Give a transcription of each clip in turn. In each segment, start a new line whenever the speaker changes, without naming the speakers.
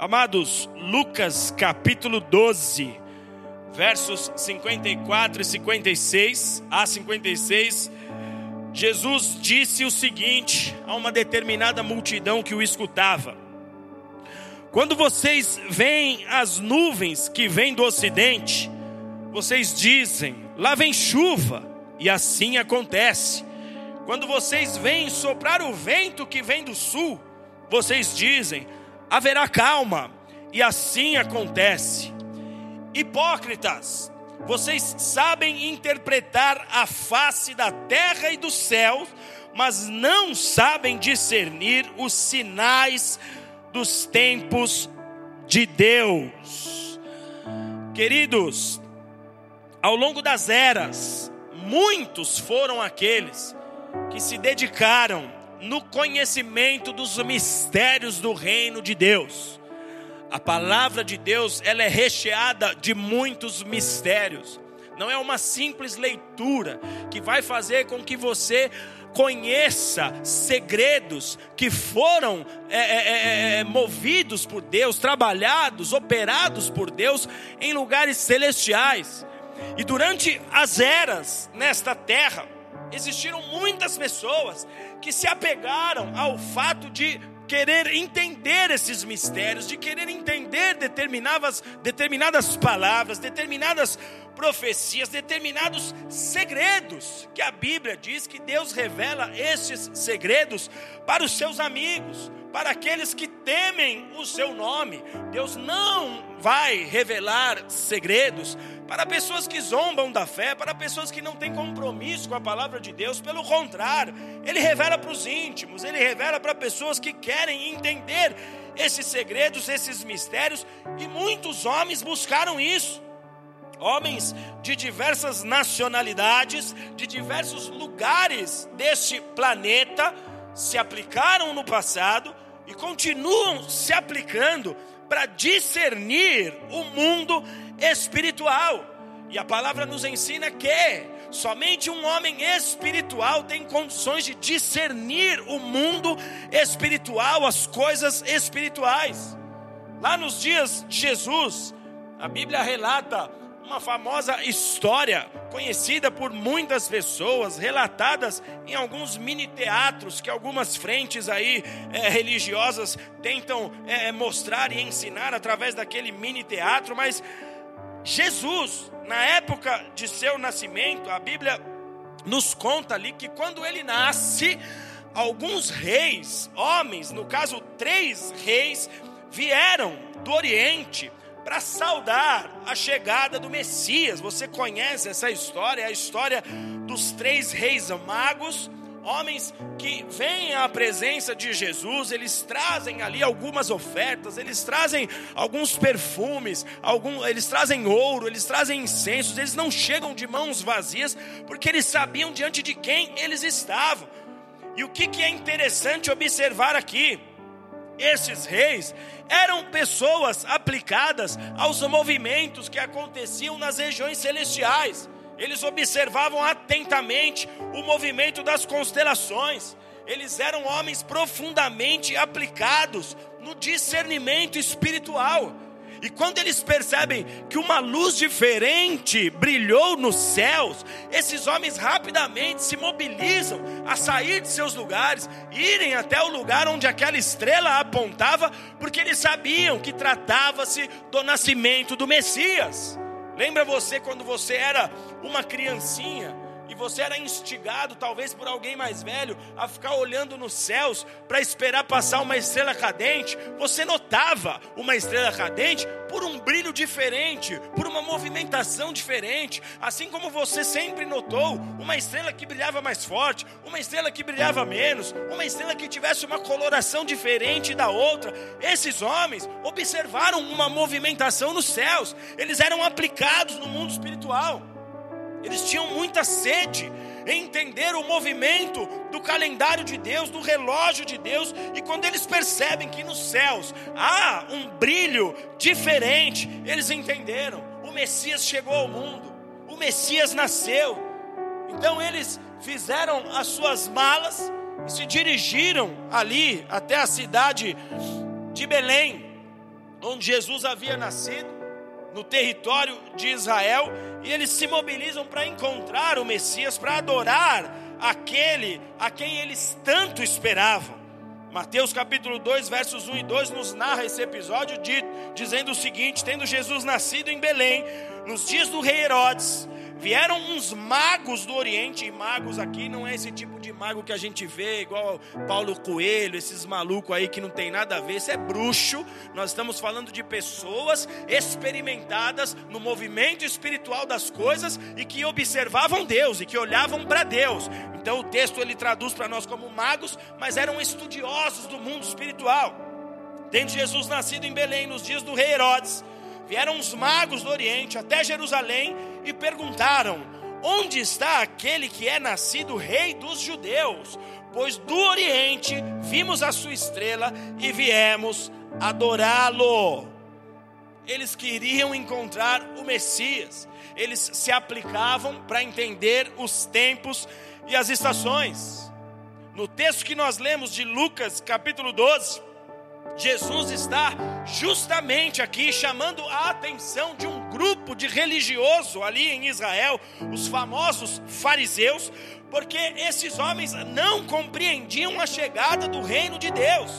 Amados, Lucas capítulo 12, versos 54 e 56 a 56, Jesus disse o seguinte a uma determinada multidão que o escutava: Quando vocês veem as nuvens que vêm do ocidente, vocês dizem: lá vem chuva, e assim acontece. Quando vocês veem soprar o vento que vem do sul, vocês dizem: haverá calma, e assim acontece. Hipócritas, vocês sabem interpretar a face da terra e do céu, mas não sabem discernir os sinais dos tempos de Deus. Queridos, ao longo das eras, muitos foram aqueles que se dedicaram no conhecimento dos mistérios do reino de Deus. A palavra de Deus, ela é recheada de muitos mistérios. Não é uma simples leitura que vai fazer com que você conheça segredos que foram é, é, é, é movidos por Deus, trabalhados, operados por Deus em lugares celestiais. E durante as eras nesta terra, existiram muitas pessoas que se apegaram ao fato de querer entender esses mistérios, de querer entender determinadas, determinadas palavras, determinadas profecias, determinados segredos que a Bíblia diz que Deus revela esses segredos para os seus amigos, para aqueles que temem o seu nome. Deus não vai revelar segredos para pessoas que zombam da fé, para pessoas que não têm compromisso com a palavra de Deus. Pelo contrário, Ele revela para os íntimos, Ele revela para pessoas que querem entender esses segredos, esses mistérios, e muitos homens buscaram isso. Homens de diversas nacionalidades, de diversos lugares deste planeta, se aplicaram no passado e continuam se aplicando para discernir o mundo espiritual. E a palavra nos ensina que somente um homem espiritual tem condições de discernir o mundo espiritual, as coisas espirituais. Lá nos dias de Jesus, a Bíblia relata uma famosa história conhecida por muitas pessoas, relatadas em alguns mini teatros que algumas frentes aí é, religiosas tentam é, mostrar e ensinar através daquele mini teatro, mas Jesus, na época de seu nascimento, a Bíblia nos conta ali que quando ele nasce, alguns reis, homens, no caso três reis, vieram do Oriente para saudar a chegada do Messias. Você conhece essa história? É a história dos três reis magos, homens que vêm à presença de Jesus, eles trazem ali algumas ofertas, eles trazem alguns perfumes, algum, eles trazem ouro, eles trazem incensos, eles não chegam de mãos vazias, porque eles sabiam diante de quem eles estavam. E o que, que é interessante observar aqui? Esses reis eram pessoas aplicadas aos movimentos que aconteciam nas regiões celestiais. Eles observavam atentamente o movimento das constelações. Eles eram homens profundamente aplicados no discernimento espiritual. E quando eles percebem que uma luz diferente brilhou nos céus, esses homens rapidamente se mobilizam a sair de seus lugares, irem até o lugar onde aquela estrela apontava, porque eles sabiam que tratava-se do nascimento do Messias. Lembra você quando você era uma criancinha? E você era instigado, talvez por alguém mais velho, a ficar olhando nos céus para esperar passar uma estrela cadente, você notava uma estrela cadente por um brilho diferente, por uma movimentação diferente, assim como você sempre notou uma estrela que brilhava mais forte, uma estrela que brilhava menos, uma estrela que tivesse uma coloração diferente da outra. Esses homens observaram uma movimentação nos céus, eles eram aplicados no mundo espiritual. Eles tinham muita sede em entender o movimento do calendário de Deus, do relógio de Deus, e quando eles percebem que nos céus há um brilho diferente, eles entenderam: o Messias chegou ao mundo, o Messias nasceu. Então eles fizeram as suas malas e se dirigiram ali até a cidade de Belém. onde Jesus havia nascido, no território de Israel, e eles se mobilizam para encontrar o Messias, para adorar aquele a quem eles tanto esperavam. Mateus capítulo 2, versos 1 e 2 nos narra esse episódio dizendo o seguinte: tendo Jesus nascido em Belém, nos dias do rei Herodes, Vieram uns magos do Oriente, e magos aqui não é esse tipo de mago que a gente vê, igual Paulo Coelho, esses malucos aí que não tem nada a ver, isso é bruxo. Nós estamos falando de pessoas experimentadas no movimento espiritual das coisas e que observavam Deus e que olhavam para Deus. Então o texto ele traduz para nós como magos, mas eram estudiosos do mundo espiritual. Tendo Jesus nascido em Belém nos dias do rei Herodes, vieram os magos do Oriente até Jerusalém e perguntaram: Onde está aquele que é nascido rei dos judeus? Pois do Oriente vimos a sua estrela e viemos adorá-lo. Eles queriam encontrar o Messias, eles se aplicavam para entender os tempos e as estações. No texto que nós lemos de Lucas, capítulo 12, Jesus está justamente aqui chamando a atenção de um grupo de religioso ali em Israel, os famosos fariseus, porque esses homens não compreendiam a chegada do reino de Deus.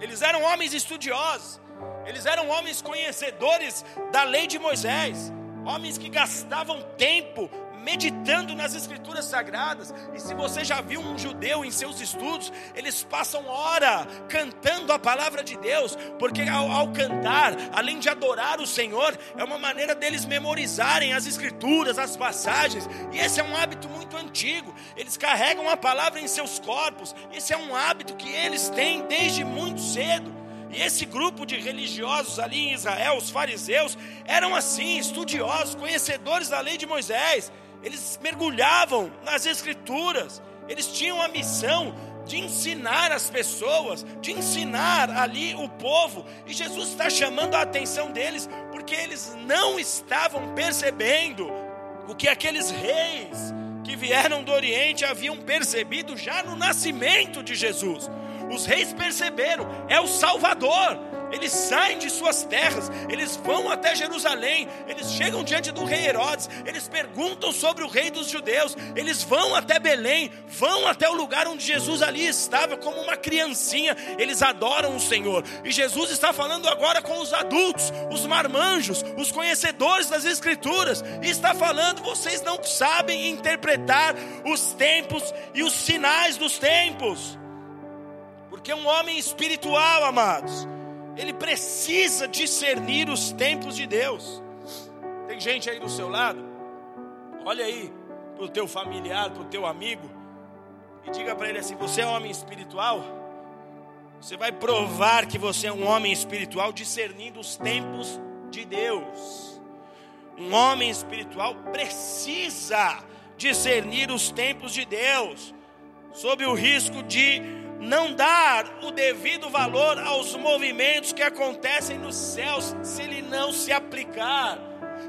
Eles eram homens estudiosos, eles eram homens conhecedores da lei de Moisés, homens que gastavam tempo meditando nas escrituras sagradas. E se você já viu um judeu em seus estudos, eles passam hora cantando a palavra de Deus, porque ao, ao cantar, além de adorar o Senhor, é uma maneira deles memorizarem as escrituras, as passagens. E esse é um hábito muito antigo. Eles carregam a palavra em seus corpos. Esse é um hábito que eles têm desde muito cedo. E esse grupo de religiosos ali em Israel, os fariseus, eram assim, estudiosos, conhecedores da lei de Moisés eles mergulhavam nas Escrituras, eles tinham a missão de ensinar as pessoas, de ensinar ali o povo, e Jesus está chamando a atenção deles, porque eles não estavam percebendo o que aqueles reis que vieram do Oriente haviam percebido já no nascimento de Jesus. Os reis perceberam, é o Salvador, eles saem de suas terras, eles vão até Jerusalém, eles chegam diante do rei Herodes, eles perguntam sobre o rei dos judeus, eles vão até Belém, vão até o lugar onde Jesus ali estava, como uma criancinha, eles adoram o Senhor. E Jesus está falando agora com os adultos, os marmanjos, os conhecedores das Escrituras, e está falando: vocês não sabem interpretar os tempos e os sinais dos tempos. Porque um homem espiritual, amados, ele precisa discernir os tempos de Deus. Tem gente aí do seu lado, olha aí para o teu familiar, para o teu amigo, e diga para ele assim: Você é um homem espiritual? Você vai provar que você é um homem espiritual discernindo os tempos de Deus. Um homem espiritual precisa discernir os tempos de Deus, sob o risco de não dar o devido valor aos movimentos que acontecem nos céus, se ele não se aplicar.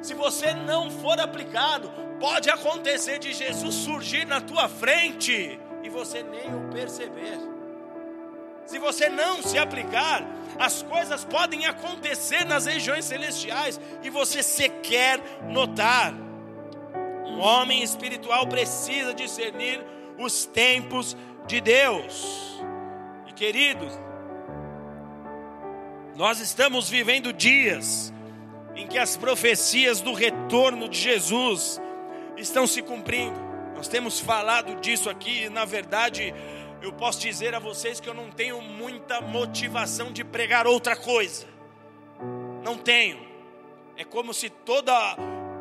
Se você não for aplicado, pode acontecer de Jesus surgir na tua frente e você nem o perceber. Se você não se aplicar, as coisas podem acontecer nas regiões celestiais e você sequer notar. Um homem espiritual precisa discernir os tempos de Deus. E queridos, nós estamos vivendo dias em que as profecias do retorno de Jesus estão se cumprindo. Nós temos falado disso aqui, na verdade, eu posso dizer a vocês que eu não tenho muita motivação de pregar outra coisa. Não tenho. É como se toda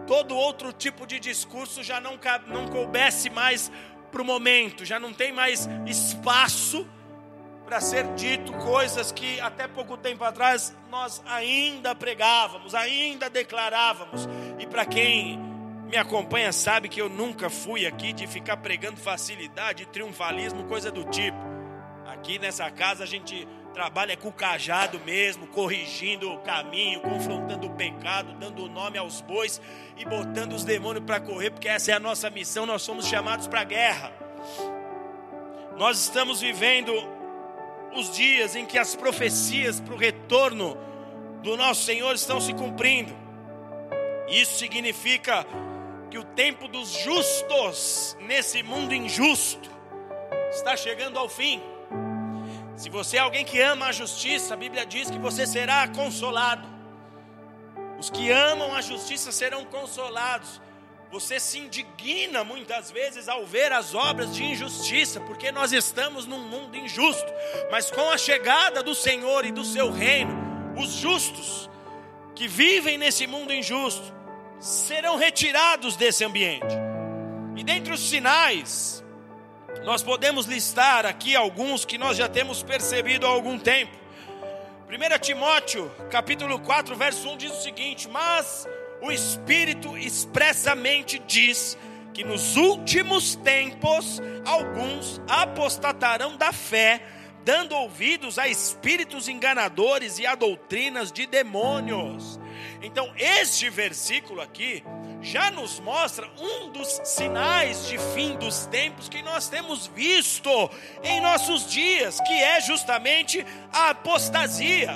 todo outro tipo de discurso já não, não coubesse mais para o momento, já não tem mais espaço para ser dito coisas que até pouco tempo atrás nós ainda pregávamos, ainda declarávamos. E para quem me acompanha sabe que eu nunca fui aqui de ficar pregando facilidade, triunfalismo, coisa do tipo. Aqui nessa casa a gente trabalha com o cajado mesmo, corrigindo o caminho, confrontando o pecado, dando o nome aos bois e botando os demônios para correr, porque essa é a nossa missão, nós somos chamados para a guerra. Nós estamos vivendo os dias em que as profecias para o retorno do nosso Senhor estão se cumprindo. Isso significa que o tempo dos justos nesse mundo injusto está chegando ao fim. Se você é alguém que ama a justiça, a Bíblia diz que você será consolado. Os que amam a justiça serão consolados. Você se indigna muitas vezes ao ver as obras de injustiça, porque nós estamos num mundo injusto. Mas com a chegada do Senhor e do seu reino, os justos que vivem nesse mundo injusto serão retirados desse ambiente. E dentre os sinais, nós podemos listar aqui alguns que nós já temos percebido há algum tempo. 1 Timóteo, capítulo 4, verso 1 diz o seguinte: Mas o Espírito expressamente diz que nos últimos tempos alguns apostatarão da fé, dando ouvidos a espíritos enganadores e a doutrinas de demônios. Então, este versículo aqui já nos mostra um dos sinais de fim dos tempos que nós temos visto em nossos dias, que é justamente a apostasia.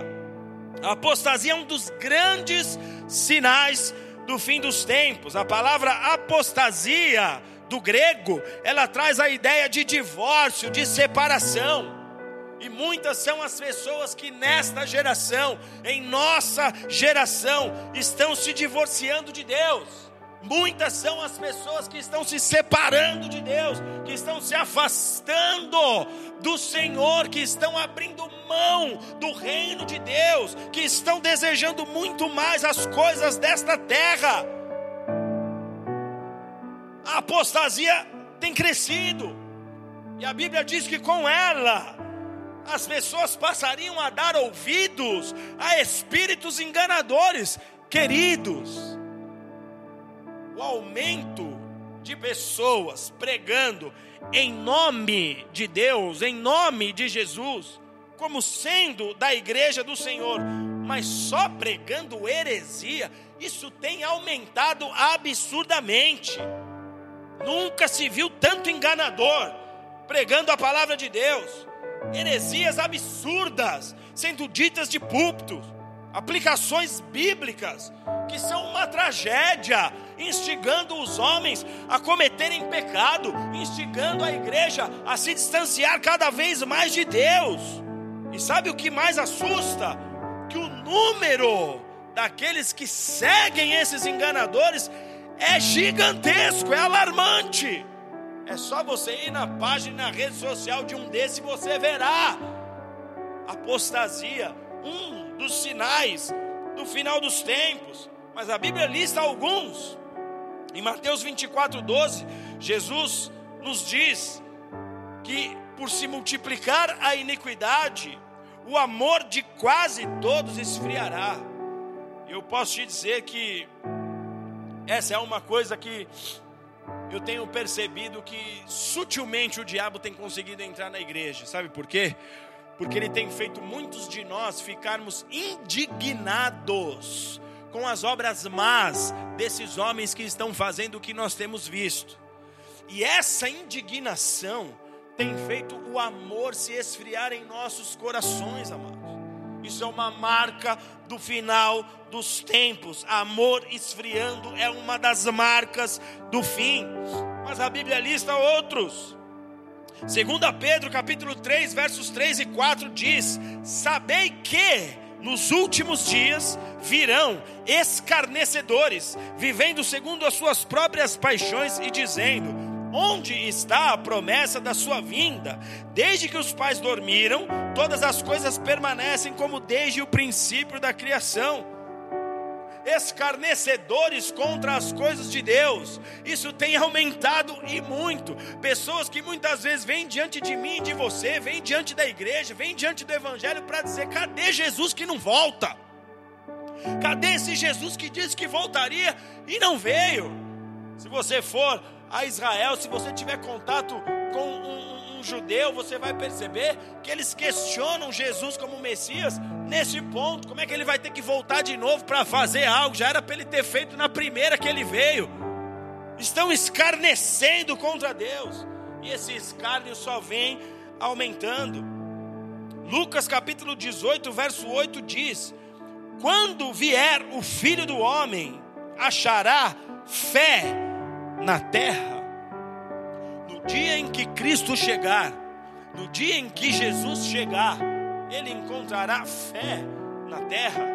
A apostasia é um dos grandes sinais do fim dos tempos. A palavra apostasia do grego, ela traz a ideia de divórcio, de separação. E muitas são as pessoas que nesta geração, em nossa geração, estão se divorciando de Deus. Muitas são as pessoas que estão se separando de Deus, que estão se afastando do Senhor, que estão abrindo mão do reino de Deus, que estão desejando muito mais as coisas desta terra. A apostasia tem crescido, e a Bíblia diz que com ela as pessoas passariam a dar ouvidos a espíritos enganadores, queridos o aumento de pessoas pregando em nome de Deus, em nome de Jesus, como sendo da igreja do Senhor, mas só pregando heresia, isso tem aumentado absurdamente. Nunca se viu tanto enganador pregando a palavra de Deus, heresias absurdas sendo ditas de púlpitos, aplicações bíblicas que são uma tragédia instigando os homens a cometerem pecado, instigando a igreja a se distanciar cada vez mais de Deus. E sabe o que mais assusta? Que o número daqueles que seguem esses enganadores é gigantesco, é alarmante. É só você ir na página, na rede social de um desses e você verá apostasia, um dos sinais do final dos tempos. Mas a Bíblia lista alguns. Em Mateus 24, 12, Jesus nos diz que por se multiplicar a iniquidade, o amor de quase todos esfriará. Eu posso te dizer que essa é uma coisa que eu tenho percebido que sutilmente o diabo tem conseguido entrar na igreja. Sabe por quê? Porque ele tem feito muitos de nós ficarmos indignados com as obras más desses homens que estão fazendo o que nós temos visto. E essa indignação tem feito o amor se esfriar em nossos corações, amados. Isso é uma marca do final dos tempos. Amor esfriando é uma das marcas do fim. Mas a Bíblia lista outros. Segundo Pedro, capítulo 3, versos 3 e 4 diz: "Sabei que nos últimos dias virão escarnecedores, vivendo segundo as suas próprias paixões e dizendo: Onde está a promessa da sua vinda? Desde que os pais dormiram, todas as coisas permanecem como desde o princípio da criação escarnecedores contra as coisas de Deus. Isso tem aumentado e muito. Pessoas que muitas vezes vêm diante de mim de você, vêm diante da igreja, vêm diante do evangelho para dizer: cadê Jesus que não volta? Cadê esse Jesus que disse que voltaria e não veio? Se você for a Israel, se você tiver contato com um, judeu, você vai perceber que eles questionam Jesus como Messias nesse ponto. Como é que ele vai ter que voltar de novo para fazer algo? Já era para ele ter feito na primeira que ele veio. Estão escarnecendo contra Deus. E esse escárnio só vem aumentando. Lucas capítulo 18, verso 8 diz: quando vier o filho do homem, achará fé na terra. No dia em que Cristo chegar, no dia em que Jesus chegar, ele encontrará fé na terra.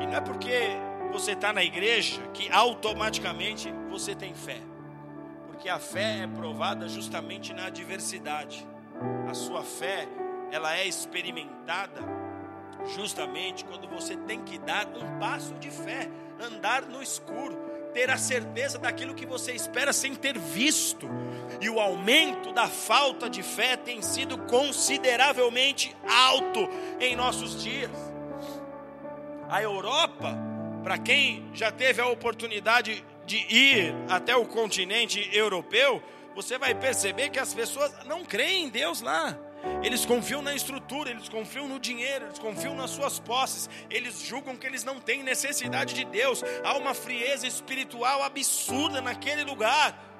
E não é porque você está na igreja que automaticamente você tem fé. Porque a fé é provada justamente na adversidade. A sua fé, ela é experimentada justamente quando você tem que dar um passo de fé, andar no escuro, ter a certeza daquilo que você espera sem ter visto. E o aumento da falta de fé tem sido consideravelmente alto em nossos dias. A Europa, para quem já teve a oportunidade de ir até o continente europeu, você vai perceber que as pessoas não creem em Deus lá. Eles confiam na estrutura, eles confiam no dinheiro, eles confiam nas suas posses, eles julgam que eles não têm necessidade de Deus. Há uma frieza espiritual absurda naquele lugar.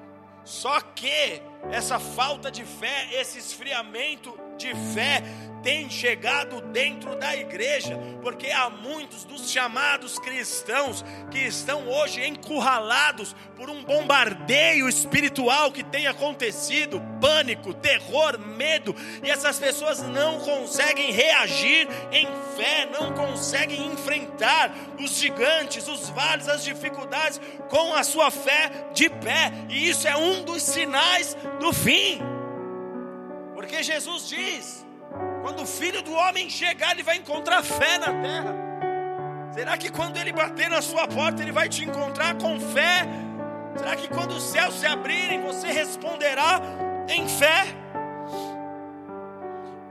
Só que essa falta de fé, esse esfriamento de fé tem chegado dentro da igreja, porque há muitos dos chamados cristãos que estão hoje encurralados por um bombardeio espiritual que tem acontecido, pânico, terror, medo, e essas pessoas não conseguem reagir em fé, não conseguem enfrentar os gigantes, os vales, as dificuldades com a sua fé de pé, e isso é um dos sinais do fim. Porque Jesus diz: quando o filho do homem chegar, ele vai encontrar fé na terra. Será que quando ele bater na sua porta, ele vai te encontrar com fé? Será que quando os céus se abrirem, você responderá em fé?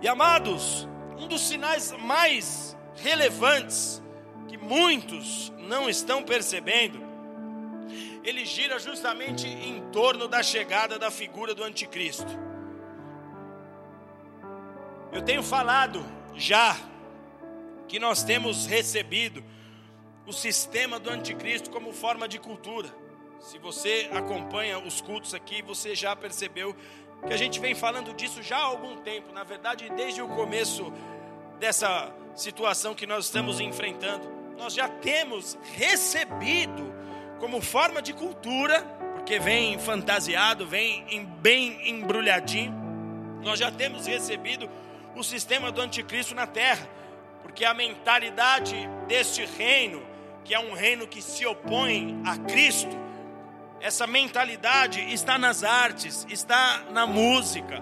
E amados, um dos sinais mais relevantes que muitos não estão percebendo, ele gira justamente em torno da chegada da figura do anticristo. Eu tenho falado já que nós temos recebido o sistema do anticristo como forma de cultura. Se você acompanha os cultos aqui, você já percebeu que a gente vem falando disso já há algum tempo, na verdade, desde o começo dessa situação que nós estamos enfrentando. Nós já temos recebido como forma de cultura, porque vem fantasiado, vem bem embrulhadinho. Nós já temos recebido o sistema do anticristo na terra, porque a mentalidade deste reino, que é um reino que se opõe a Cristo, essa mentalidade está nas artes, está na música,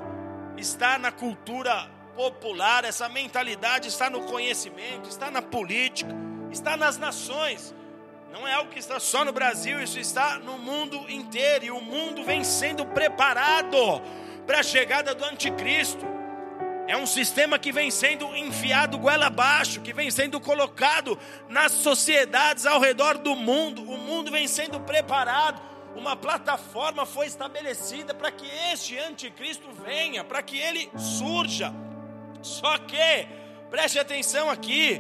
está na cultura popular, essa mentalidade está no conhecimento, está na política, está nas nações. Não é algo que está só no Brasil, isso está no mundo inteiro. E o mundo vem sendo preparado para a chegada do anticristo. É um sistema que vem sendo enfiado goela abaixo, que vem sendo colocado nas sociedades ao redor do mundo. O mundo vem sendo preparado. Uma plataforma foi estabelecida para que este anticristo venha, para que ele surja. Só que, preste atenção aqui,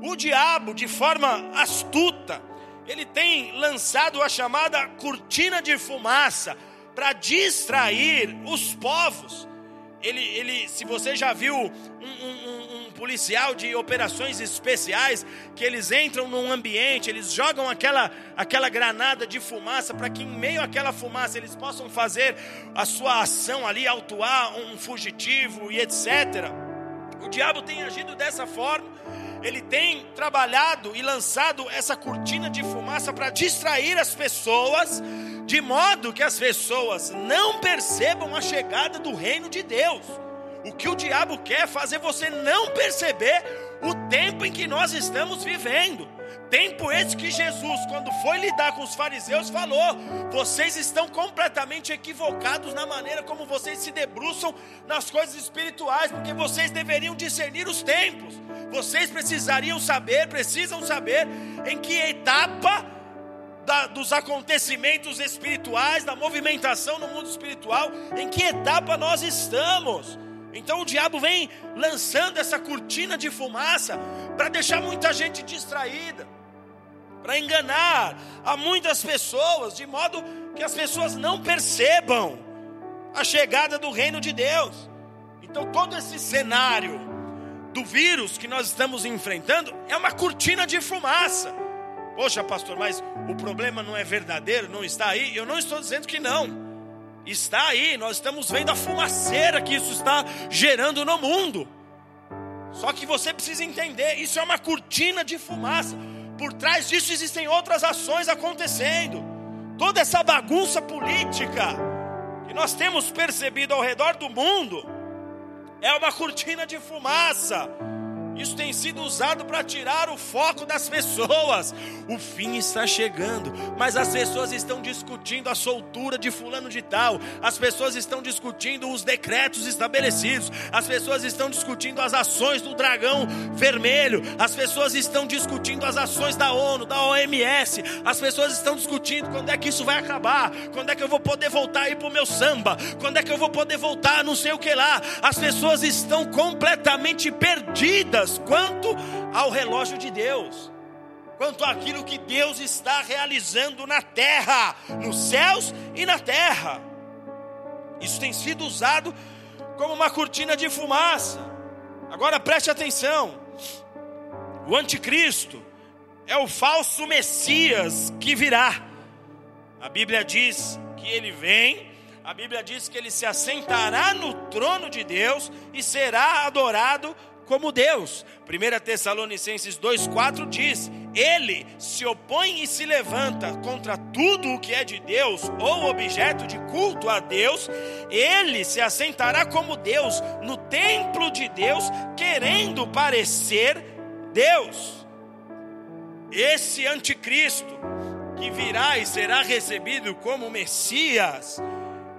o diabo, de forma astuta, ele tem lançado a chamada cortina de fumaça para distrair os povos ele, ele, se você já viu um, um, um, policial de operações especiais, que eles entram num ambiente, eles jogam aquela, aquela granada de fumaça para que em meio àquela fumaça eles possam fazer a sua ação ali, autuar um fugitivo e etc. O diabo tem agido dessa forma, ele tem trabalhado e lançado essa cortina de fumaça para distrair as pessoas de modo que as pessoas não percebam a chegada do reino de Deus. O que o diabo quer é fazer você não perceber o tempo em que nós estamos vivendo. Tempo esse que Jesus, quando foi lidar com os fariseus, falou: vocês estão completamente equivocados na maneira como vocês se debruçam nas coisas espirituais, porque vocês deveriam discernir os tempos. Vocês precisariam saber, precisam saber em que etapa da, dos acontecimentos espirituais, da movimentação no mundo espiritual, em que etapa nós estamos. Então o diabo vem lançando essa cortina de fumaça para deixar muita gente distraída, para enganar a muitas pessoas, de modo que as pessoas não percebam a chegada do reino de Deus. Então todo esse cenário do vírus que nós estamos enfrentando é uma cortina de fumaça. Poxa, pastor, mas o problema não é verdadeiro, não está aí? Eu não estou dizendo que não. Está aí, nós estamos vendo a fumaceira que isso está gerando no mundo. Só que você precisa entender, isso é uma cortina de fumaça. Por trás disso existem outras ações acontecendo. Toda essa bagunça política que nós temos percebido ao redor do mundo é uma cortina de fumaça isso tem sido usado para tirar o foco das pessoas. O fim está chegando, mas as pessoas estão discutindo a soltura de fulano de tal. As pessoas estão discutindo os decretos estabelecidos. As pessoas estão discutindo as ações do dragão vermelho. As pessoas estão discutindo as ações da ONU, da OMS. As pessoas estão discutindo quando é que isso vai acabar, quando é que eu vou poder voltar aí para o meu samba, quando é que eu vou poder voltar, não sei o que lá. As pessoas estão completamente perdidas quanto ao relógio de Deus, quanto àquilo que Deus está realizando na terra, nos céus e na terra. Isso tem sido usado como uma cortina de fumaça. Agora preste atenção: o anticristo é o falso Messias que virá. A Bíblia diz que ele vem, a Bíblia diz que ele se assentará no trono de Deus e será adorado como Deus. 1 Tessalonicenses 2,4 diz: Ele se opõe e se levanta contra tudo o que é de Deus ou objeto de culto a Deus, ele se assentará como Deus no templo de Deus, querendo parecer Deus. Esse anticristo que virá e será recebido como Messias,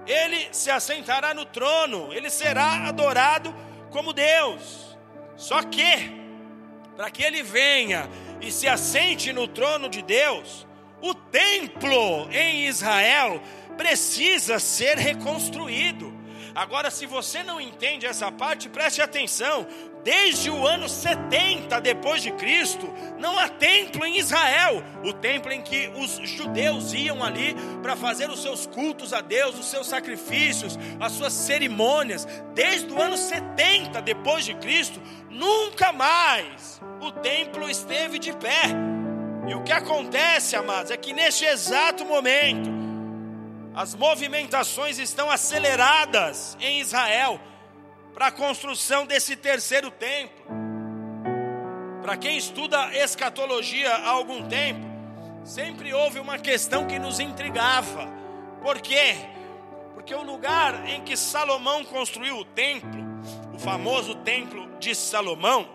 ele se assentará no trono, ele será adorado como Deus. Só que, para que ele venha e se assente no trono de Deus, o templo em Israel precisa ser reconstruído. Agora, se você não entende essa parte, preste atenção. Desde o ano 70 depois de Cristo, não há templo em Israel, o templo em que os judeus iam ali para fazer os seus cultos a Deus, os seus sacrifícios, as suas cerimônias. Desde o ano 70 depois de Cristo, nunca mais o templo esteve de pé. E o que acontece, amados, é que neste exato momento, as movimentações estão aceleradas em Israel para a construção desse terceiro templo. Para quem estuda escatologia há algum tempo, sempre houve uma questão que nos intrigava. Por quê? Porque o lugar em que Salomão construiu o templo, o famoso templo de Salomão,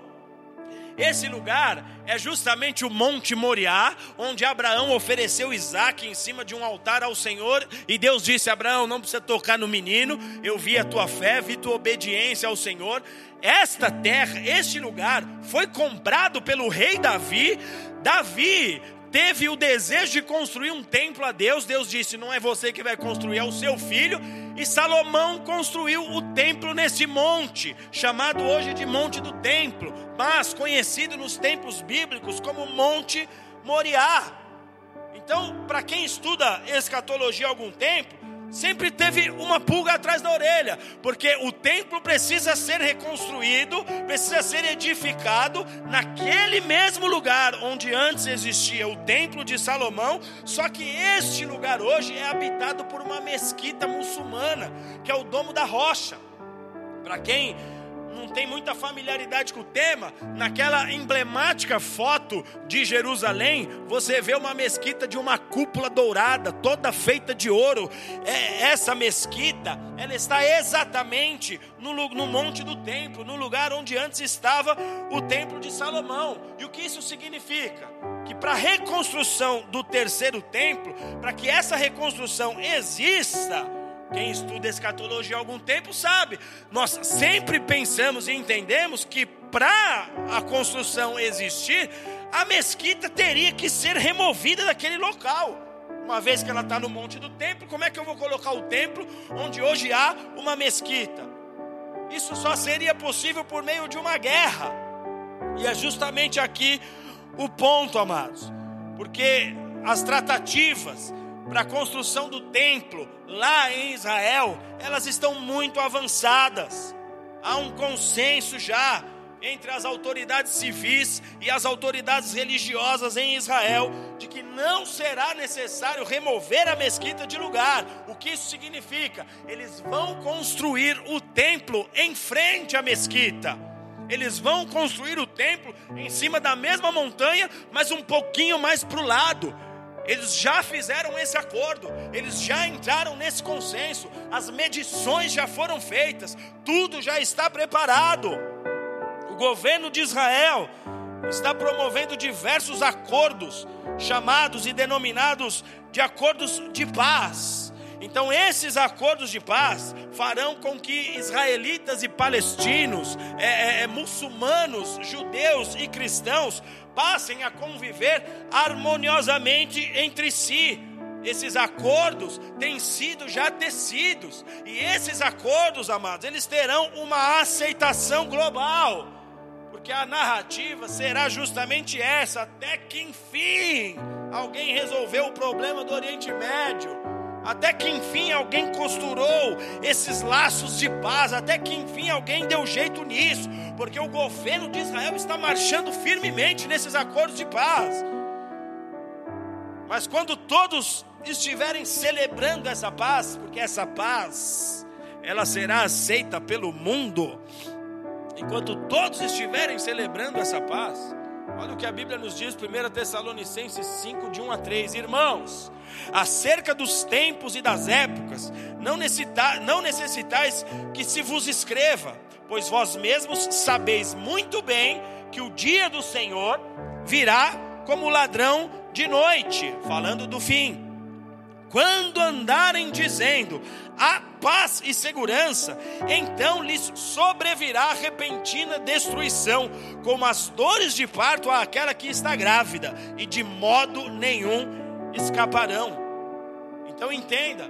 esse lugar é justamente o Monte Moriá, onde Abraão ofereceu Isaac em cima de um altar ao Senhor, e Deus disse: Abraão, não precisa tocar no menino, eu vi a tua fé, vi tua obediência ao Senhor. Esta terra, este lugar, foi comprado pelo rei Davi. Davi teve o desejo de construir um templo a Deus, Deus disse: Não é você que vai construir, é o seu filho. E Salomão construiu o templo nesse monte, chamado hoje de Monte do Templo, mas conhecido nos tempos bíblicos como Monte Moriá. Então, para quem estuda escatologia há algum tempo, sempre teve uma pulga atrás da orelha, porque o templo precisa ser reconstruído, precisa ser edificado naquele mesmo lugar onde antes existia o templo de Salomão, só que este lugar hoje é habitado por uma mesquita muçulmana, que é o Domo da Rocha. Para quem não tem muita familiaridade com o tema, naquela emblemática foto de Jerusalém, você vê uma mesquita de uma cúpula dourada, toda feita de ouro. É, essa mesquita, ela está exatamente no, no monte do templo, no lugar onde antes estava o templo de Salomão. E o que isso significa? Que para a reconstrução do terceiro templo, para que essa reconstrução exista, quem estuda escatologia há algum tempo sabe. Nós sempre pensamos e entendemos que para a construção existir, a mesquita teria que ser removida daquele local. Uma vez que ela está no monte do templo, como é que eu vou colocar o templo onde hoje há uma mesquita? Isso só seria possível por meio de uma guerra. E é justamente aqui o ponto, amados. Porque as tratativas para a construção do templo lá em Israel, elas estão muito avançadas. Há um consenso já entre as autoridades civis e as autoridades religiosas em Israel de que não será necessário remover a mesquita de lugar. O que isso significa? Eles vão construir o templo em frente à mesquita. Eles vão construir o templo em cima da mesma montanha, mas um pouquinho mais para o lado. Eles já fizeram esse acordo, eles já entraram nesse consenso, as medições já foram feitas, tudo já está preparado. O governo de Israel está promovendo diversos acordos, chamados e denominados de acordos de paz. Então, esses acordos de paz farão com que israelitas e palestinos, é, é, é, muçulmanos, judeus e cristãos passem a conviver harmoniosamente entre si. Esses acordos têm sido já tecidos, e esses acordos, amados, eles terão uma aceitação global, porque a narrativa será justamente essa, até que enfim alguém resolveu o problema do Oriente Médio até que enfim alguém costurou esses laços de paz, até que enfim alguém deu jeito nisso, porque o governo de Israel está marchando firmemente nesses acordos de paz. Mas quando todos estiverem celebrando essa paz, porque essa paz ela será aceita pelo mundo, enquanto todos estiverem celebrando essa paz, olha o que a Bíblia nos diz, 1 Tessalonicenses 5, de 1 a 3, irmãos acerca dos tempos e das épocas, não, necessita, não necessitais que se vos escreva, pois vós mesmos sabeis muito bem que o dia do Senhor virá como ladrão de noite, falando do fim. Quando andarem dizendo a paz e segurança, então lhes sobrevirá repentina destruição, como as dores de parto àquela que está grávida, e de modo nenhum escaparão. Então entenda,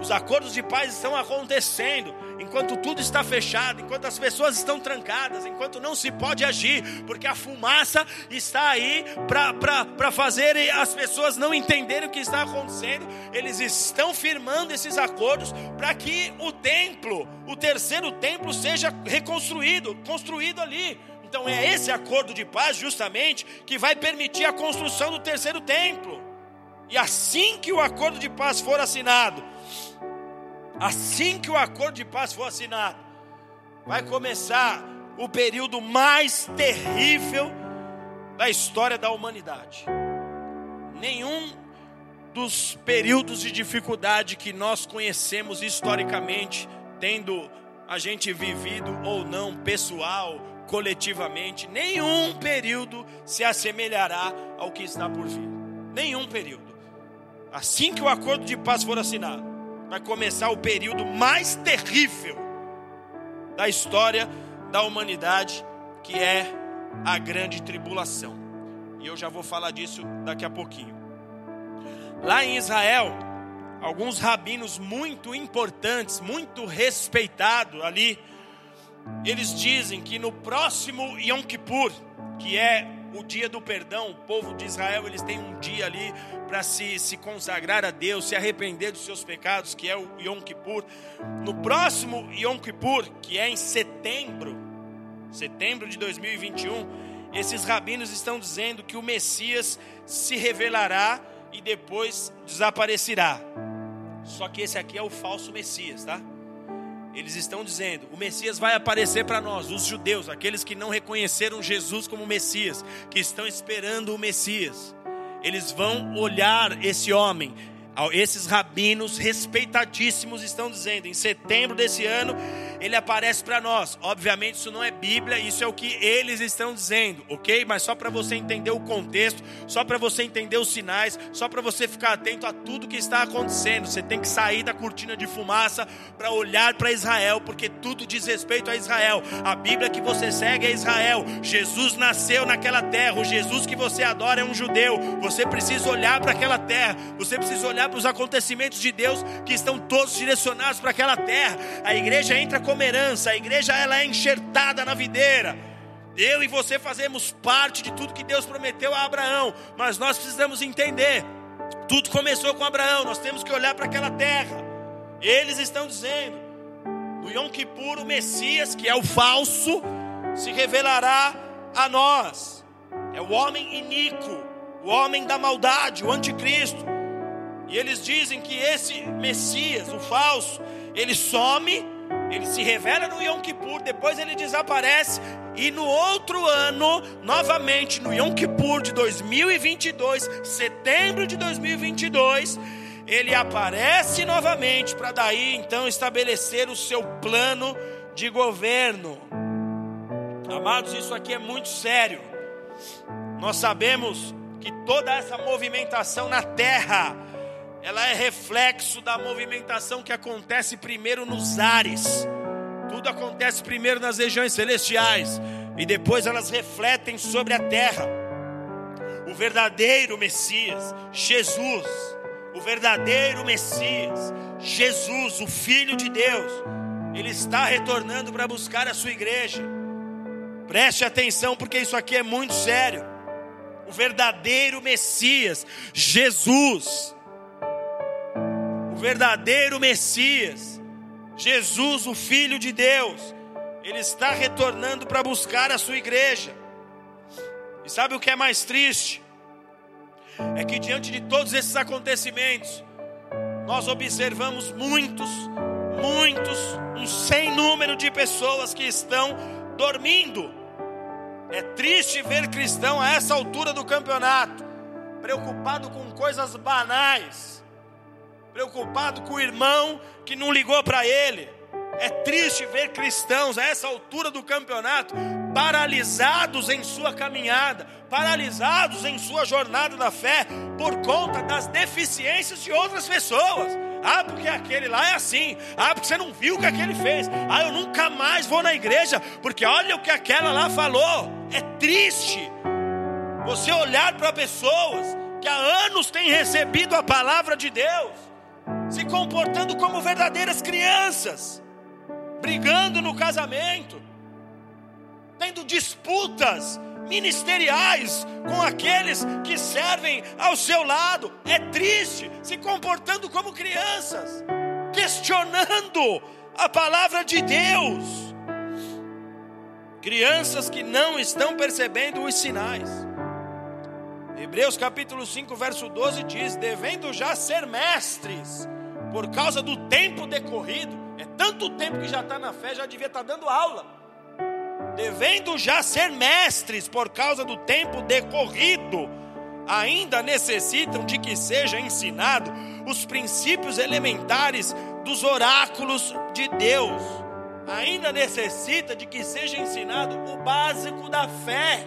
os acordos de paz estão acontecendo, enquanto tudo está fechado, enquanto as pessoas estão trancadas, enquanto não se pode agir, porque a fumaça está aí para fazer as pessoas não entenderem o que está acontecendo. Eles estão firmando esses acordos para que o templo, o terceiro templo, seja reconstruído, construído ali. Então é esse acordo de paz justamente que vai permitir a construção do terceiro templo. E assim que o acordo de paz for assinado, assim que o acordo de paz for assinado, vai começar o período mais terrível da história da humanidade. Nenhum dos períodos de dificuldade que nós conhecemos historicamente, tendo a gente vivido ou não, pessoal, coletivamente, nenhum período se assemelhará ao que está por vir. Nenhum período. Assim que o acordo de paz for assinado, vai começar o período mais terrível da história da humanidade, que é a grande tribulação. E eu já vou falar disso daqui a pouquinho. Lá em Israel, alguns rabinos muito importantes, muito respeitados ali, eles dizem que no próximo Yom Kippur, que é o dia do perdão, o povo de Israel, eles têm um dia ali para se, se consagrar a Deus, se arrepender dos seus pecados, que é o Yom Kippur. No próximo Yom Kippur, que é em setembro, setembro de 2021, esses rabinos estão dizendo que o Messias se revelará e depois desaparecerá. Só que esse aqui é o falso Messias, tá? Eles estão dizendo: o Messias vai aparecer para nós, os judeus, aqueles que não reconheceram Jesus como Messias, que estão esperando o Messias. Eles vão olhar esse homem esses rabinos respeitadíssimos estão dizendo, em setembro desse ano, ele aparece para nós. Obviamente, isso não é Bíblia, isso é o que eles estão dizendo, ok? Mas só para você entender o contexto, só para você entender os sinais, só para você ficar atento a tudo que está acontecendo. Você tem que sair da cortina de fumaça para olhar para Israel, porque tudo diz respeito a Israel. A Bíblia que você segue é Israel. Jesus nasceu naquela terra, o Jesus que você adora é um judeu. Você precisa olhar para aquela terra, você precisa olhar olhar para os acontecimentos de Deus que estão todos direcionados para aquela terra. A igreja entra como herança, a igreja ela é enxertada na videira. Eu e você fazemos parte de tudo que Deus prometeu a Abraão, mas nós precisamos entender. Tudo começou com Abraão, nós temos que olhar para aquela terra. Eles estão dizendo, no Yom Kippur, o Messias, que é o falso, se revelará a nós. É o homem iníquo, o homem da maldade, o anticristo. E eles dizem que esse Messias, o falso, ele some, ele se revela no Yom Kippur, depois ele desaparece e no outro ano, novamente no Yom Kippur de 2022, setembro de 2022, ele aparece novamente para daí então estabelecer o seu plano de governo. Amados, isso aqui é muito sério. Nós sabemos que toda essa movimentação na terra, ela é reflexo da movimentação que acontece primeiro nos ares. Tudo acontece primeiro nas regiões celestiais e depois elas refletem sobre a terra. O verdadeiro Messias, Jesus, o verdadeiro Messias, Jesus, o Filho de Deus, ele está retornando para buscar a sua igreja. Preste atenção, porque isso aqui é muito sério. O verdadeiro Messias, Jesus, verdadeiro Messias, Jesus, o Filho de Deus, ele está retornando para buscar a sua igreja. E sabe o que é mais triste? É que diante de todos esses acontecimentos, nós observamos muitos, muitos, um sem número de pessoas que estão dormindo é triste ver cristão a essa altura do campeonato, preocupado com coisas banais, preocupado com o irmão que não ligou para ele. É triste ver cristãos a essa altura do campeonato paralisados em sua caminhada, paralisados em sua jornada da fé por conta das deficiências de outras pessoas. Ah, porque aquele lá é assim. Ah, porque você não viu o que aquele fez. Ah, eu nunca mais vou na igreja, porque olha o que aquela lá falou. É triste você olhar para pessoas que há anos têm recebido a palavra de Deus, se comportando como verdadeiras crianças, brigando no casamento, tendo disputas ministeriais com aqueles que servem ao seu lado. É triste se comportando como crianças, questionando a palavra de Deus. Crianças que não estão percebendo os sinais. Hebreus capítulo 5, verso 12 diz: devendo já ser mestres, por causa do tempo decorrido, é tanto tempo que já está na fé, já devia estar tá dando aula devendo já ser mestres por causa do tempo decorrido, ainda necessitam de que seja ensinado os princípios elementares dos oráculos de Deus. Ainda necessita de que seja ensinado o básico da fé.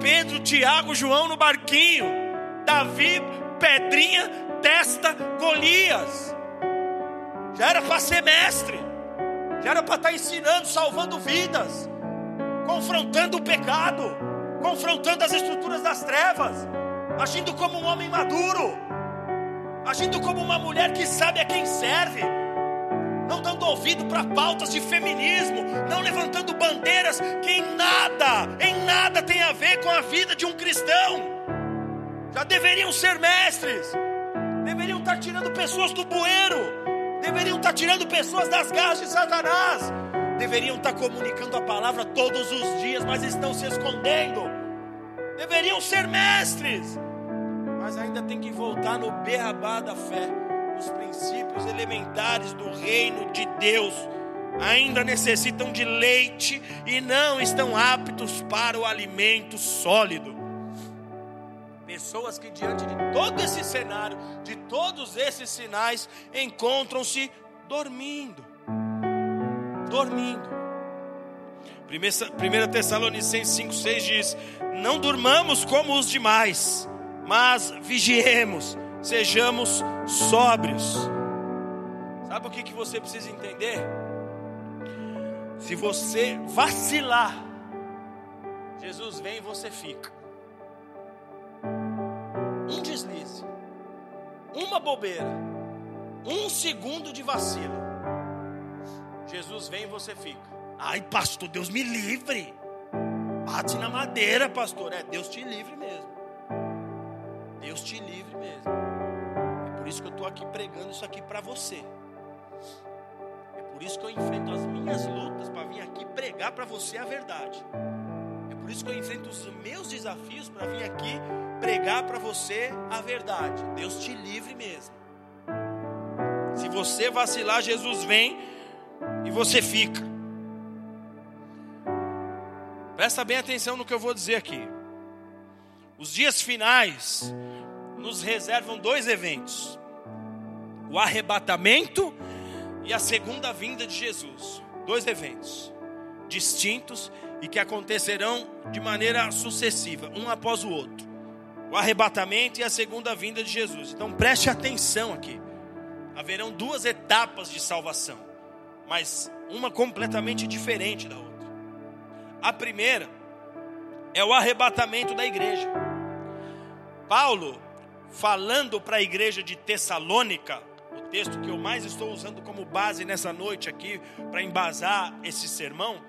Pedro, Tiago, João no barquinho, Davi, Pedrinha, Testa, Golias. Já era para ser mestre. Que era para estar tá ensinando, salvando vidas, confrontando o pecado, confrontando as estruturas das trevas, agindo como um homem maduro, agindo como uma mulher que sabe a quem serve, não dando ouvido para pautas de feminismo, não levantando bandeiras que em nada, em nada tem a ver com a vida de um cristão. Já deveriam ser mestres, deveriam estar tirando pessoas do bueiro deveriam estar tirando pessoas das garras de Satanás, deveriam estar comunicando a palavra todos os dias, mas estão se escondendo, deveriam ser mestres, mas ainda tem que voltar no beabá da fé, os princípios elementares do reino de Deus. Ainda necessitam de leite e não estão aptos para o alimento sólido. Pessoas que, diante de todo esse cenário, de todos esses sinais, encontram-se dormindo. Dormindo. 1 Tessalonicenses 5,6 diz: Não durmamos como os demais, mas vigiemos, sejamos sóbrios. Sabe o que, que você precisa entender? Se você vacilar, Jesus vem e você fica um deslize, uma bobeira, um segundo de vacilo, Jesus vem e você fica. Ai, pastor, Deus me livre. Bate na madeira, pastor. É, Deus te livre mesmo. Deus te livre mesmo. É por isso que eu estou aqui pregando isso aqui para você. É Por isso que eu enfrento as minhas lutas para vir aqui pregar para você a verdade. Por isso que eu enfrento os meus desafios para vir aqui pregar para você a verdade. Deus te livre mesmo. Se você vacilar, Jesus vem e você fica. Presta bem atenção no que eu vou dizer aqui. Os dias finais nos reservam dois eventos: o arrebatamento e a segunda vinda de Jesus. Dois eventos distintos e que acontecerão de maneira sucessiva, um após o outro. O arrebatamento e a segunda vinda de Jesus. Então preste atenção aqui. Haverão duas etapas de salvação, mas uma completamente diferente da outra. A primeira é o arrebatamento da igreja. Paulo, falando para a igreja de Tessalônica, o texto que eu mais estou usando como base nessa noite aqui, para embasar esse sermão,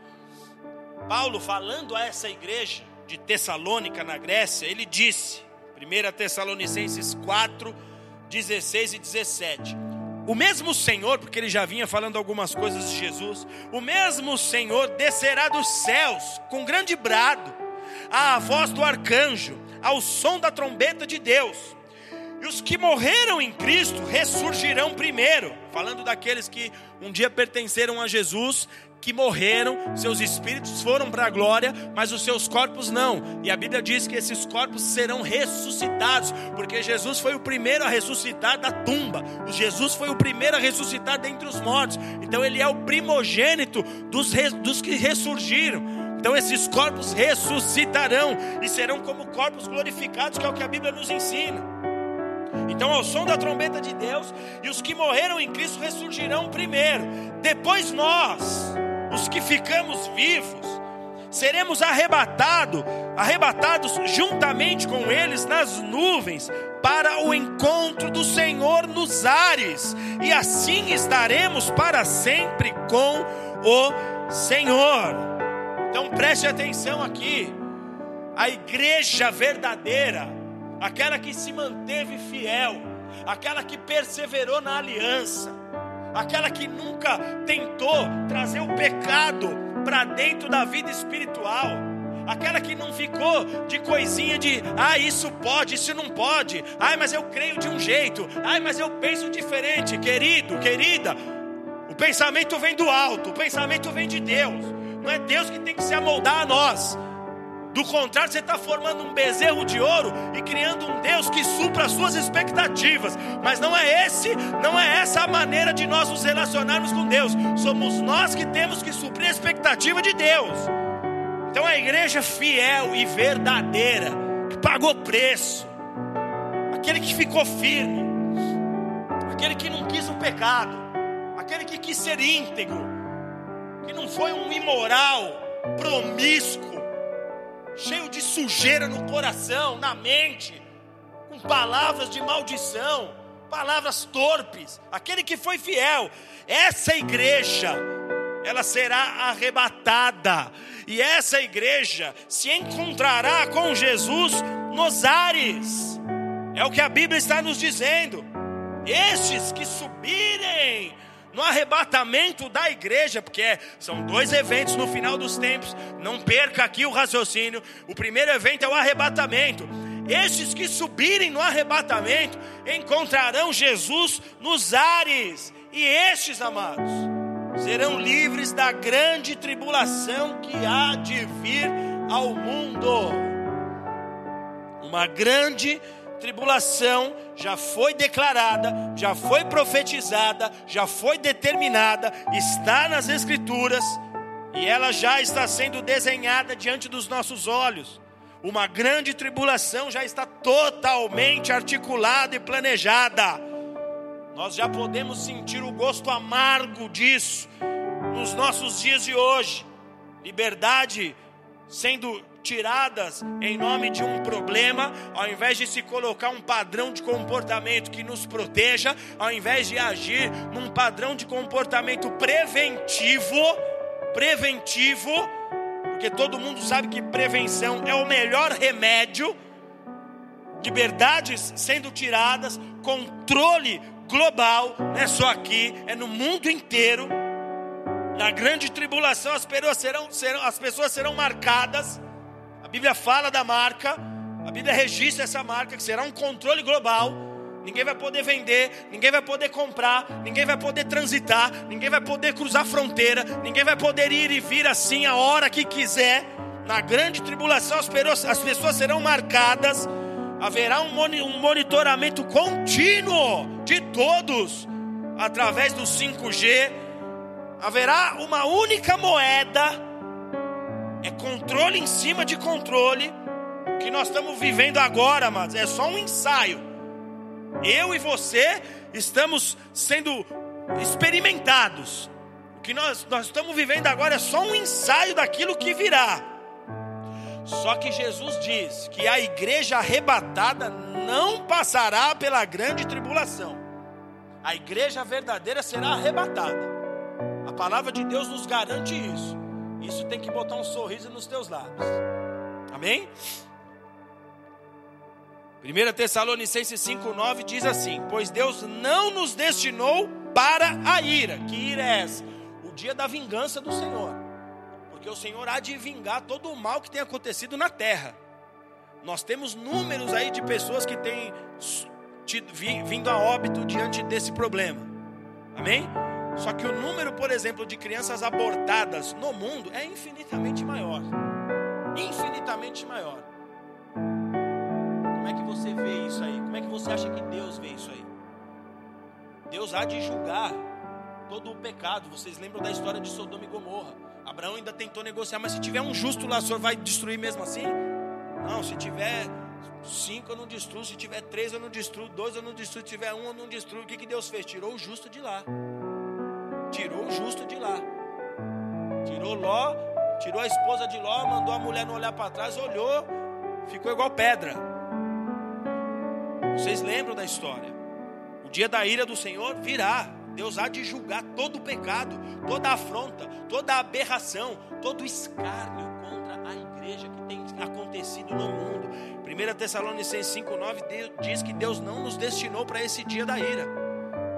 Paulo, falando a essa igreja de Tessalônica na Grécia, ele disse, 1 Tessalonicenses 4, 16 e 17: o mesmo Senhor, porque ele já vinha falando algumas coisas de Jesus, o mesmo Senhor descerá dos céus com grande brado, à voz do arcanjo, ao som da trombeta de Deus. E os que morreram em Cristo ressurgirão primeiro, falando daqueles que um dia pertenceram a Jesus, que morreram, seus espíritos foram para a glória, mas os seus corpos não. E a Bíblia diz que esses corpos serão ressuscitados, porque Jesus foi o primeiro a ressuscitar da tumba. Jesus foi o primeiro a ressuscitar dentre os mortos. Então ele é o primogênito dos, dos que ressurgiram. Então esses corpos ressuscitarão e serão como corpos glorificados, que é o que a Bíblia nos ensina. Então, ao som da trombeta de Deus, e os que morreram em Cristo ressurgirão primeiro, depois nós os que ficamos vivos, seremos arrebatados, arrebatados juntamente com eles nas nuvens para o encontro do Senhor nos ares, e assim estaremos para sempre com o Senhor. Então preste atenção aqui. A igreja verdadeira, aquela que se manteve fiel, aquela que perseverou na aliança, aquela que nunca tentou trazer o pecado para dentro da vida espiritual, aquela que não ficou de coisinha de, ah, isso pode, isso não pode, ai, mas eu creio de um jeito, ai, mas eu penso diferente, querido, querida. O pensamento vem do alto, o pensamento vem de Deus, não é Deus que tem que se amoldar a nós. Do contrário, você está formando um bezerro de ouro e criando um Deus que supra as suas expectativas. Mas não é esse, não é essa a maneira de nós nos relacionarmos com Deus. Somos nós que temos que suprir a expectativa de Deus. Então a igreja fiel e verdadeira, que pagou preço, aquele que ficou firme, aquele que não quis o pecado, aquele que quis ser íntegro, que não foi um imoral, promíscuo cheio de sujeira no coração, na mente, com palavras de maldição, palavras torpes. Aquele que foi fiel, essa igreja, ela será arrebatada, e essa igreja se encontrará com Jesus nos ares. É o que a Bíblia está nos dizendo. Estes que subirem no arrebatamento da igreja, porque é, são dois eventos no final dos tempos, não perca aqui o raciocínio. O primeiro evento é o arrebatamento. Estes que subirem no arrebatamento encontrarão Jesus nos ares, e estes, amados, serão livres da grande tribulação que há de vir ao mundo. Uma grande tribulação tribulação já foi declarada, já foi profetizada, já foi determinada, está nas Escrituras e ela já está sendo desenhada diante dos nossos olhos. Uma grande tribulação já está totalmente articulada e planejada. Nós já podemos sentir o gosto amargo disso nos nossos dias de hoje. Liberdade sendo tiradas em nome de um problema, ao invés de se colocar um padrão de comportamento que nos proteja, ao invés de agir num padrão de comportamento preventivo, preventivo, porque todo mundo sabe que prevenção é o melhor remédio, liberdades sendo tiradas, controle global, não é só aqui, é no mundo inteiro. Na grande tribulação as pessoas serão, serão, as pessoas serão marcadas. Bíblia fala da marca, a Bíblia registra essa marca, que será um controle global. Ninguém vai poder vender, ninguém vai poder comprar, ninguém vai poder transitar, ninguém vai poder cruzar fronteira, ninguém vai poder ir e vir assim a hora que quiser. Na grande tribulação as pessoas serão marcadas, haverá um monitoramento contínuo de todos através do 5G. Haverá uma única moeda, é controle em cima de controle. O que nós estamos vivendo agora, mas é só um ensaio eu e você estamos sendo experimentados. O que nós, nós estamos vivendo agora é só um ensaio daquilo que virá. Só que Jesus diz que a igreja arrebatada não passará pela grande tribulação. A igreja verdadeira será arrebatada. A palavra de Deus nos garante isso. Isso tem que botar um sorriso nos teus lábios. Amém? 1 Tessalonicenses 5,9 diz assim: Pois Deus não nos destinou para a ira. Que ira é essa? O dia da vingança do Senhor. Porque o Senhor há de vingar todo o mal que tem acontecido na terra. Nós temos números aí de pessoas que têm vindo a óbito diante desse problema. Amém? Só que o número, por exemplo, de crianças abortadas no mundo é infinitamente maior. Infinitamente maior você vê isso aí? Como é que você acha que Deus vê isso aí? Deus há de julgar todo o pecado. Vocês lembram da história de Sodoma e Gomorra? Abraão ainda tentou negociar, mas se tiver um justo lá, o senhor vai destruir mesmo assim? Não, se tiver cinco eu não destruo, se tiver três eu não destruo, dois eu não destruo, se tiver um eu não destruo. O que, que Deus fez? Tirou o justo de lá. Tirou o justo de lá. Tirou Ló, tirou a esposa de Ló, mandou a mulher não olhar para trás, olhou, ficou igual pedra. Vocês lembram da história? O dia da ira do Senhor virá. Deus há de julgar todo o pecado, toda afronta, toda aberração, todo escárnio contra a igreja que tem acontecido no mundo. 1 Tessalonicenses 5,9 diz que Deus não nos destinou para esse dia da ira.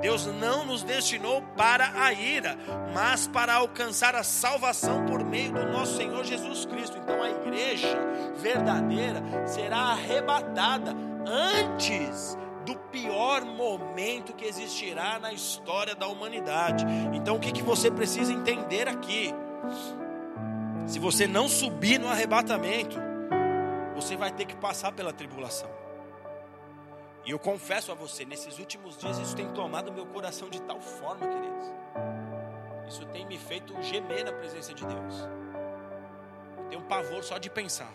Deus não nos destinou para a ira, mas para alcançar a salvação por meio do nosso Senhor Jesus Cristo. Então a igreja verdadeira será arrebatada antes do pior momento que existirá na história da humanidade. Então, o que, que você precisa entender aqui? Se você não subir no arrebatamento, você vai ter que passar pela tribulação. E eu confesso a você, nesses últimos dias, isso tem tomado meu coração de tal forma, queridos. Isso tem me feito gemer na presença de Deus. Eu tenho pavor só de pensar.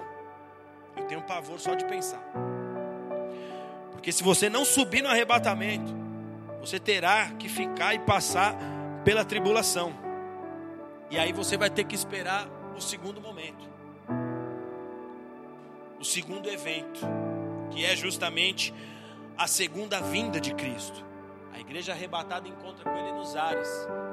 Eu tenho pavor só de pensar. Porque se você não subir no arrebatamento, você terá que ficar e passar pela tribulação. E aí você vai ter que esperar o segundo momento. O segundo evento, que é justamente a segunda vinda de Cristo. A igreja arrebatada encontra com ele nos ares.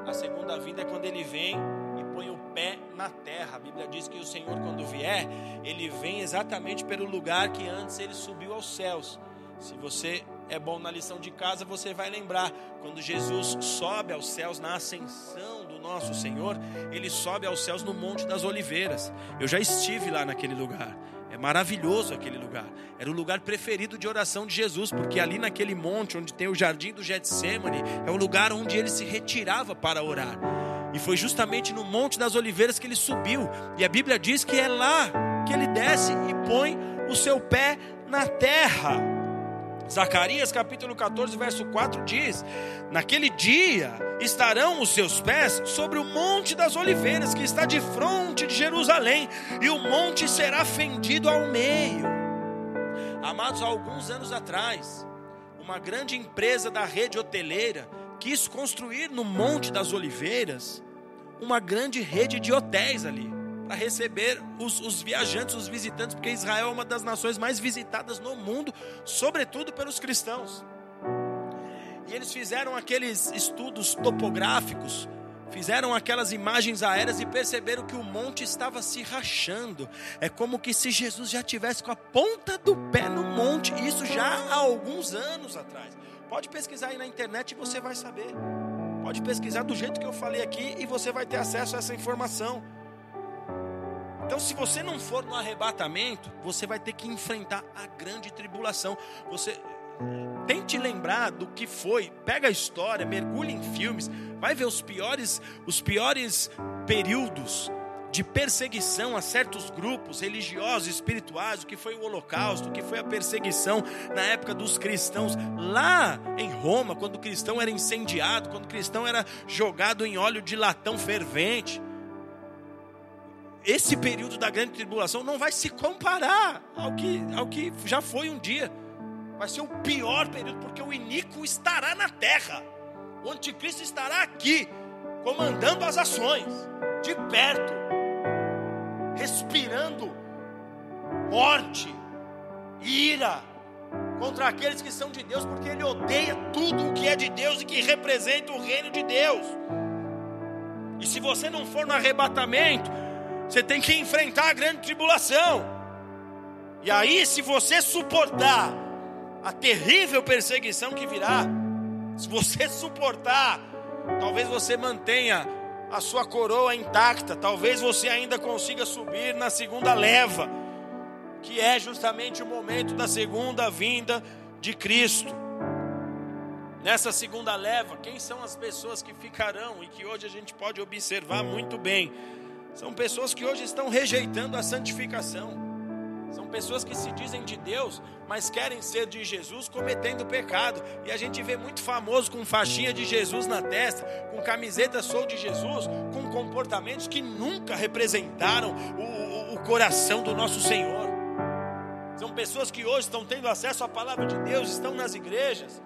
A segunda vinda é quando ele vem e põe o pé na terra. A Bíblia diz que o Senhor, quando vier, ele vem exatamente pelo lugar que antes ele subiu aos céus. Se você é bom na lição de casa, você vai lembrar quando Jesus sobe aos céus na ascensão do nosso Senhor, ele sobe aos céus no Monte das Oliveiras. Eu já estive lá naquele lugar. É maravilhoso aquele lugar. Era o lugar preferido de oração de Jesus, porque ali naquele monte onde tem o jardim do Getsemane, é o lugar onde ele se retirava para orar. E foi justamente no Monte das Oliveiras que ele subiu. E a Bíblia diz que é lá que ele desce e põe o seu pé na terra. Zacarias capítulo 14, verso 4 diz: Naquele dia estarão os seus pés sobre o monte das oliveiras, que está de fronte de Jerusalém, e o monte será fendido ao meio. Amados, há alguns anos atrás, uma grande empresa da rede hoteleira quis construir no Monte das Oliveiras uma grande rede de hotéis ali para receber os, os, viajantes, os visitantes, porque Israel é uma das nações mais visitadas no mundo, sobretudo pelos cristãos. E eles fizeram aqueles estudos topográficos, fizeram aquelas imagens aéreas e perceberam que o monte estava se rachando. É como que se Jesus já tivesse com a ponta do pé no monte, isso já há alguns anos atrás. Pode pesquisar aí na internet e você vai saber. Pode pesquisar do jeito que eu falei aqui e você vai ter acesso a essa informação. Então, se você não for no arrebatamento, você vai ter que enfrentar a grande tribulação. Você tente lembrar do que foi, pega a história, mergulhe em filmes, vai ver os piores, os piores períodos de perseguição a certos grupos religiosos, espirituais, o que foi o Holocausto, o que foi a perseguição na época dos cristãos lá em Roma, quando o cristão era incendiado, quando o cristão era jogado em óleo de latão fervente. Esse período da grande tribulação não vai se comparar ao que, ao que já foi um dia. Vai ser o pior período, porque o iníquo estará na terra, o anticristo estará aqui, comandando as ações, de perto respirando morte, ira contra aqueles que são de Deus, porque ele odeia tudo o que é de Deus e que representa o reino de Deus. E se você não for no arrebatamento, você tem que enfrentar a grande tribulação. E aí, se você suportar a terrível perseguição que virá, se você suportar, talvez você mantenha a sua coroa intacta. Talvez você ainda consiga subir na segunda leva, que é justamente o momento da segunda vinda de Cristo. Nessa segunda leva, quem são as pessoas que ficarão e que hoje a gente pode observar muito bem? São pessoas que hoje estão rejeitando a santificação. São pessoas que se dizem de Deus, mas querem ser de Jesus cometendo pecado. E a gente vê muito famoso com faixinha de Jesus na testa, com camiseta sou de Jesus, com comportamentos que nunca representaram o, o, o coração do nosso Senhor. São pessoas que hoje estão tendo acesso à palavra de Deus, estão nas igrejas,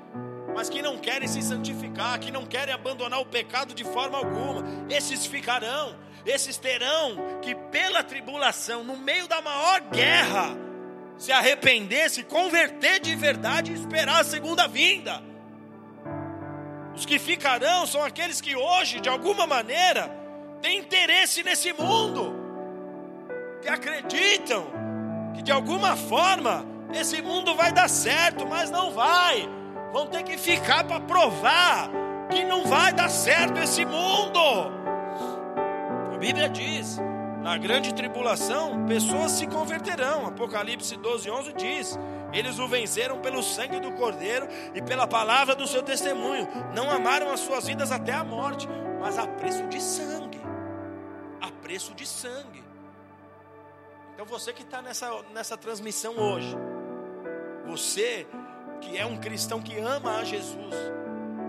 mas que não querem se santificar, que não querem abandonar o pecado de forma alguma. Esses ficarão, esses terão que, pela tribulação, no meio da maior guerra, se arrepender, se converter de verdade e esperar a segunda vinda. Os que ficarão são aqueles que hoje, de alguma maneira, têm interesse nesse mundo, que acreditam que de alguma forma esse mundo vai dar certo, mas não vai. Vão ter que ficar para provar que não vai dar certo esse mundo. Bíblia diz: na grande tribulação, pessoas se converterão. Apocalipse 12, 11 diz: Eles o venceram pelo sangue do Cordeiro e pela palavra do seu testemunho. Não amaram as suas vidas até a morte, mas a preço de sangue. A preço de sangue. Então você que está nessa, nessa transmissão hoje, você que é um cristão que ama a Jesus,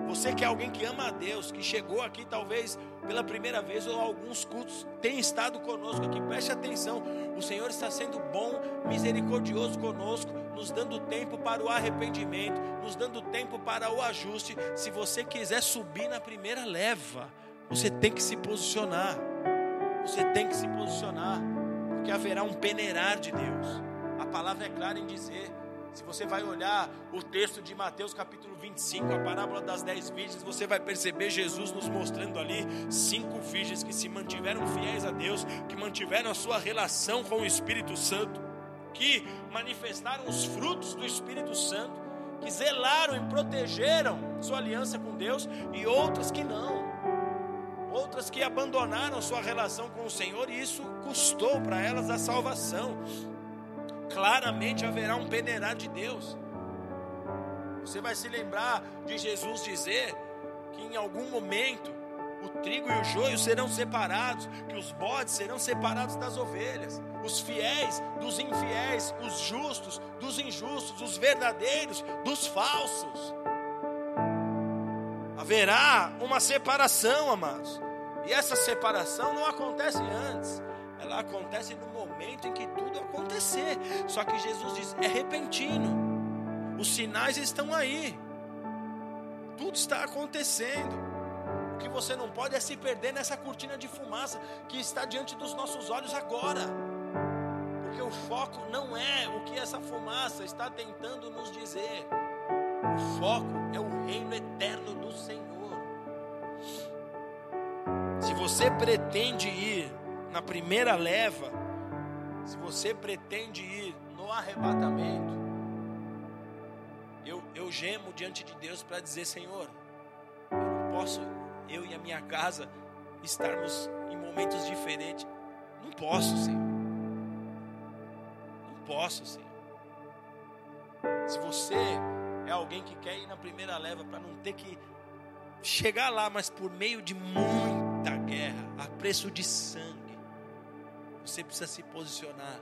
você que é alguém que ama a Deus, que chegou aqui talvez pela primeira vez ou alguns cultos, tem estado conosco aqui, preste atenção. O Senhor está sendo bom, misericordioso conosco, nos dando tempo para o arrependimento, nos dando tempo para o ajuste. Se você quiser subir na primeira leva, você tem que se posicionar. Você tem que se posicionar, porque haverá um peneirar de Deus. A palavra é clara em dizer se você vai olhar o texto de Mateus capítulo 25, a parábola das dez virgens, você vai perceber Jesus nos mostrando ali cinco virgens que se mantiveram fiéis a Deus, que mantiveram a sua relação com o Espírito Santo, que manifestaram os frutos do Espírito Santo, que zelaram e protegeram sua aliança com Deus, e outras que não. Outras que abandonaram sua relação com o Senhor, e isso custou para elas a salvação claramente haverá um peneirar de Deus. Você vai se lembrar de Jesus dizer que em algum momento o trigo e o joio serão separados, que os bodes serão separados das ovelhas, os fiéis dos infiéis, os justos dos injustos, os verdadeiros dos falsos. Haverá uma separação, amados. E essa separação não acontece antes, ela acontece no momento em que tudo acontecer. Só que Jesus diz: é repentino. Os sinais estão aí. Tudo está acontecendo. O que você não pode é se perder nessa cortina de fumaça que está diante dos nossos olhos agora. Porque o foco não é o que essa fumaça está tentando nos dizer. O foco é o reino eterno do Senhor. Se você pretende ir na primeira leva, se você pretende ir no arrebatamento, eu, eu gemo diante de Deus para dizer: Senhor, eu não posso eu e a minha casa estarmos em momentos diferentes. Não posso, Senhor. Não posso, Senhor. Se você é alguém que quer ir na primeira leva para não ter que chegar lá, mas por meio de muita guerra, a preço de sangue, você precisa se posicionar.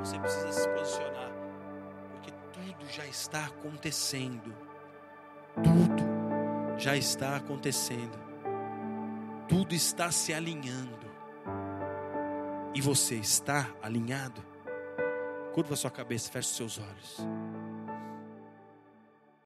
Você precisa se posicionar, porque tudo já está acontecendo. Tudo já está acontecendo. Tudo está se alinhando. E você está alinhado? Curva sua cabeça, feche seus olhos.